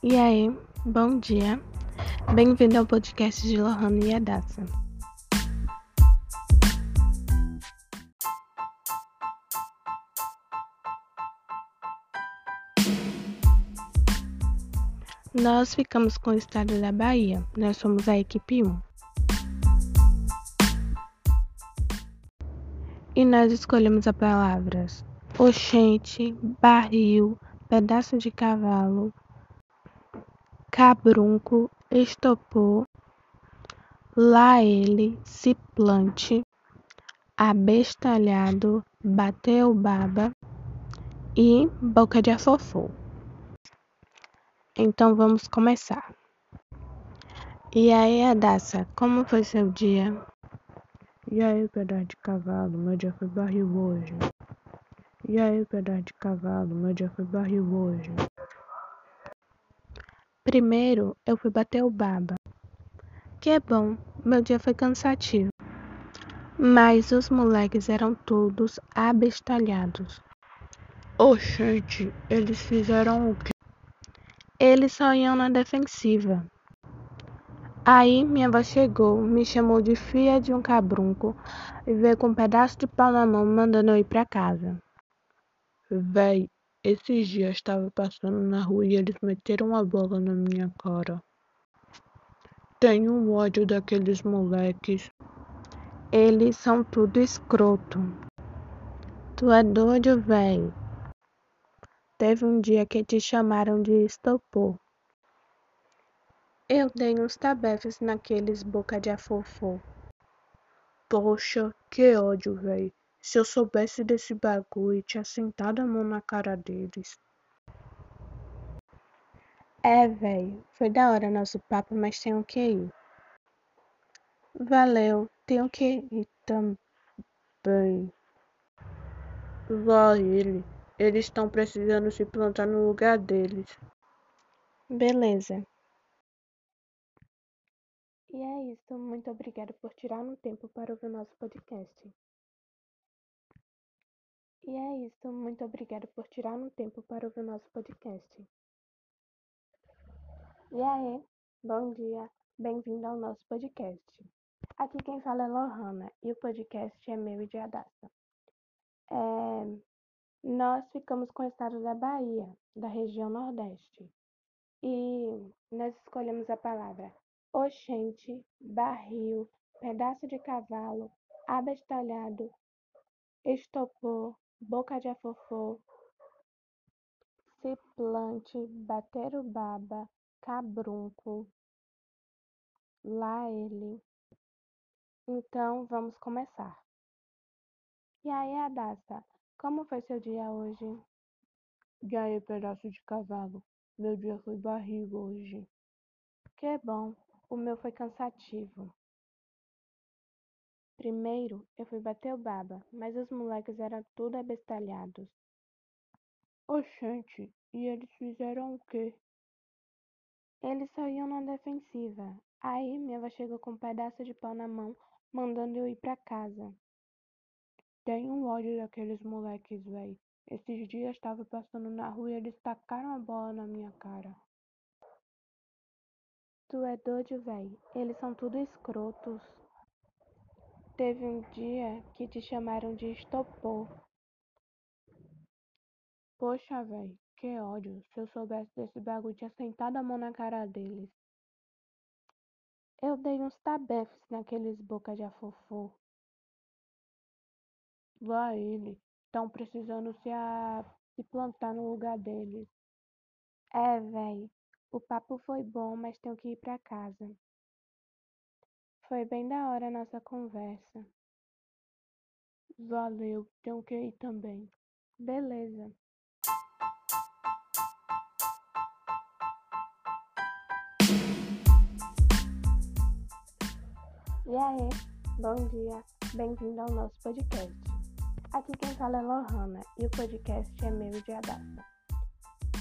E aí, bom dia. Bem-vindo ao podcast de Lohana e Adassa. Nós ficamos com o estado da Bahia. Nós somos a equipe 1. E nós escolhemos as palavras oxente, barril, pedaço de cavalo, cabrunco, estopor, lá ele, se plante, abestalhado, bateu baba e boca de afofô. Então vamos começar. E aí, Adassa, como foi seu dia? E aí, pedaço de cavalo, meu dia foi barril hoje. E aí, pedaço de cavalo, meu dia foi barril hoje. Primeiro eu fui bater o baba. Que é bom, meu dia foi cansativo. Mas os moleques eram todos abestalhados. Oxente, eles fizeram o quê? Eles só iam na defensiva. Aí minha avó chegou, me chamou de filha de um cabrunco e veio com um pedaço de pau na mão mandando eu ir pra casa. Véi, esses dias estava passando na rua e eles meteram a bola na minha cara. Tenho um ódio daqueles moleques. Eles são tudo escroto. Tu é doido, véi. Teve um dia que te chamaram de estopor. Eu dei uns tabefes naqueles boca de afofô. Poxa, que ódio, véi. Se eu soubesse desse bagulho, tinha sentado a mão na cara deles. É, velho, foi da hora nosso papo, mas tenho que ir. Valeu, tenho que ir também. Lá ele, eles estão precisando se plantar no lugar deles. Beleza. E é isso, muito obrigada por tirar um tempo para ouvir o nosso podcast. E é isso, muito obrigada por tirar um tempo para ouvir nosso podcast. E aí, bom dia, bem-vindo ao nosso podcast. Aqui quem fala é Lohana e o podcast é meu e de Adassa. É, nós ficamos com o estado da Bahia, da região Nordeste, e nós escolhemos a palavra oxente, barril, pedaço de cavalo, abestalhado, estopor, boca de afofô, ciplante, baterubaba, cabrunco, lá ele. Então vamos começar. E aí, Adassa, como foi seu dia hoje? E aí, pedaço de cavalo, meu dia foi barrigo hoje. Que bom, o meu foi cansativo. Primeiro eu fui bater o baba, mas os moleques eram tudo abestalhados. Oxente, e eles fizeram o quê? Eles só iam na defensiva. Aí minha avó chegou com um pedaço de pau na mão, mandando eu ir pra casa. Tenho um ódio daqueles moleques, véi. Esses dias estava passando na rua e eles tacaram a bola na minha cara. Tu é doido, véi. Eles são tudo escrotos. Teve um dia que te chamaram de estopor. Poxa, véi, que ódio. Se eu soubesse desse bagulho, tinha sentado a mão na cara deles. Eu dei uns tabefes naqueles boca de afofô. Lá ele. Estão precisando se, a... se plantar no lugar deles. É, véi. O papo foi bom, mas tenho que ir pra casa. Foi bem da hora a nossa conversa. Valeu, tenho que ir também. Beleza. E aí, bom dia, bem-vindo ao nosso podcast. Aqui quem fala é Lohana e o podcast é meu de Adassa.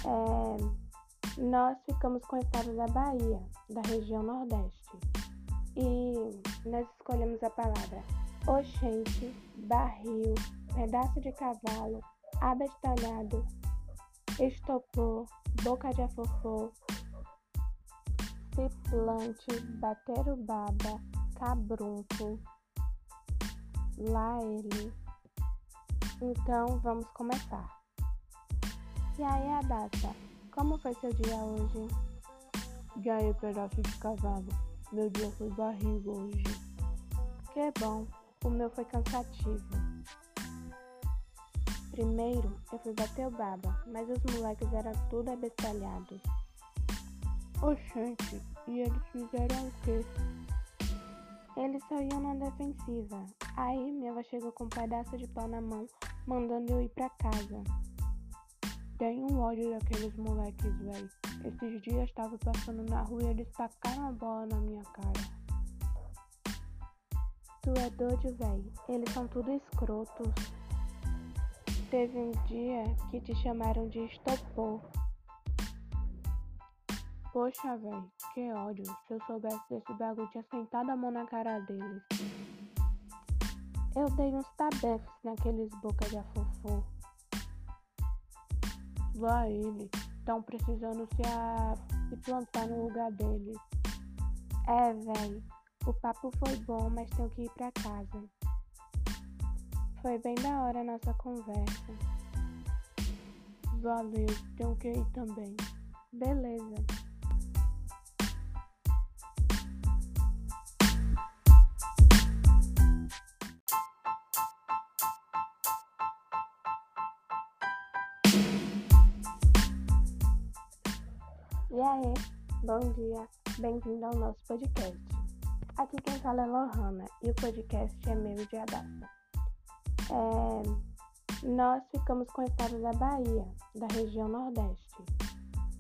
É, nós ficamos com o estado da Bahia, da região Nordeste e nós escolhemos a palavra oxente, barril, pedaço de cavalo, abestalhado, estopor, boca de afofô, Ciplante, bater o baba, cabrunco. Lá ele. Então vamos começar. E aí, Adassa, como foi seu dia hoje? Ganhei pedaço de cavalo. Meu dia foi barriga hoje. Que bom, o meu foi cansativo. Primeiro eu fui bater o baba, mas os moleques eram tudo abestalhados. Oxente, e eles fizeram o quê? Eles só iam na defensiva. Aí minha avó chegou com um pedaço de pau na mão, mandando eu ir pra casa. Tenho um ódio daqueles moleques, véi. Esses dias estava passando na rua e eles tacaram a bola na minha cara. Tu é doido, véi. Eles são tudo escrotos. Teve um dia que te chamaram de estopor. Poxa, velho, que ódio. Se eu soubesse desse bagulho, tinha sentado a mão na cara deles. Eu dei uns tabefes naqueles boca de afofô. Vai ele. Estão precisando se, a... se plantar no lugar deles. É, velho. O papo foi bom, mas tenho que ir pra casa. Foi bem da hora a nossa conversa. Valeu, tenho que ir também. Beleza. Aí, bom dia, bem-vindo ao nosso podcast. Aqui quem fala é Lohana e o podcast é meu de Adassa. É, nós ficamos com o estado da Bahia, da região Nordeste,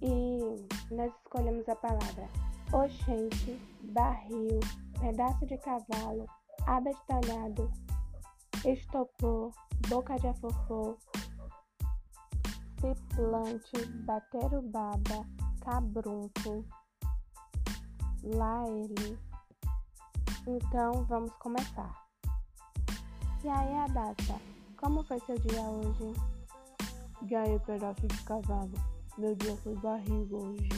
e nós escolhemos a palavra oxente, barril, pedaço de cavalo, abestalhado, estopor, boca de afofô, ciplante, bater o baba, cabrunco. Lá ele. Então vamos começar. E aí, Adassa, como foi seu dia hoje? Ganhei pedaço de cavalo. Meu dia foi barriga hoje.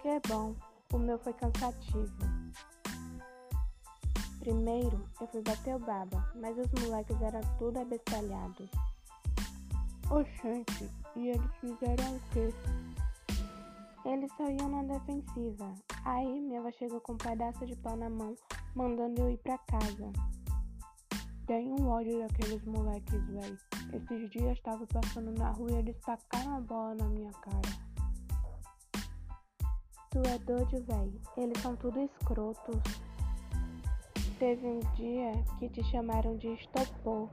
Que bom, o meu foi cansativo. Primeiro eu fui bater o baba, mas os moleques eram tudo abestalhados. Oxente, e eles fizeram o quê? Eles só iam na defensiva. Aí minha avó chegou com um pedaço de pau na mão, mandando eu ir pra casa. Tenho um ódio daqueles moleques, véi. Esses dias estava passando na rua e eles tacaram a bola na minha cara. Tu é doido, véi. Eles são tudo escrotos. Teve um dia que te chamaram de estopor.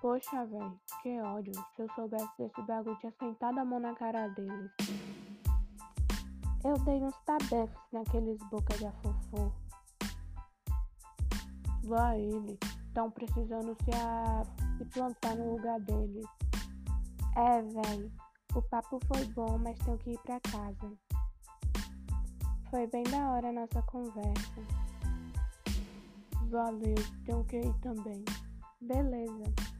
Poxa, velho, que ódio. Se eu soubesse desse bagulho, tinha sentado a mão na cara deles. Eu dei uns tabefes naqueles boca de afofô. Vai ele. Estão precisando se, a... se plantar no lugar deles. É, velho. O papo foi bom, mas tenho que ir pra casa. Foi bem da hora a nossa conversa. Valeu, tenho que ir também. Beleza.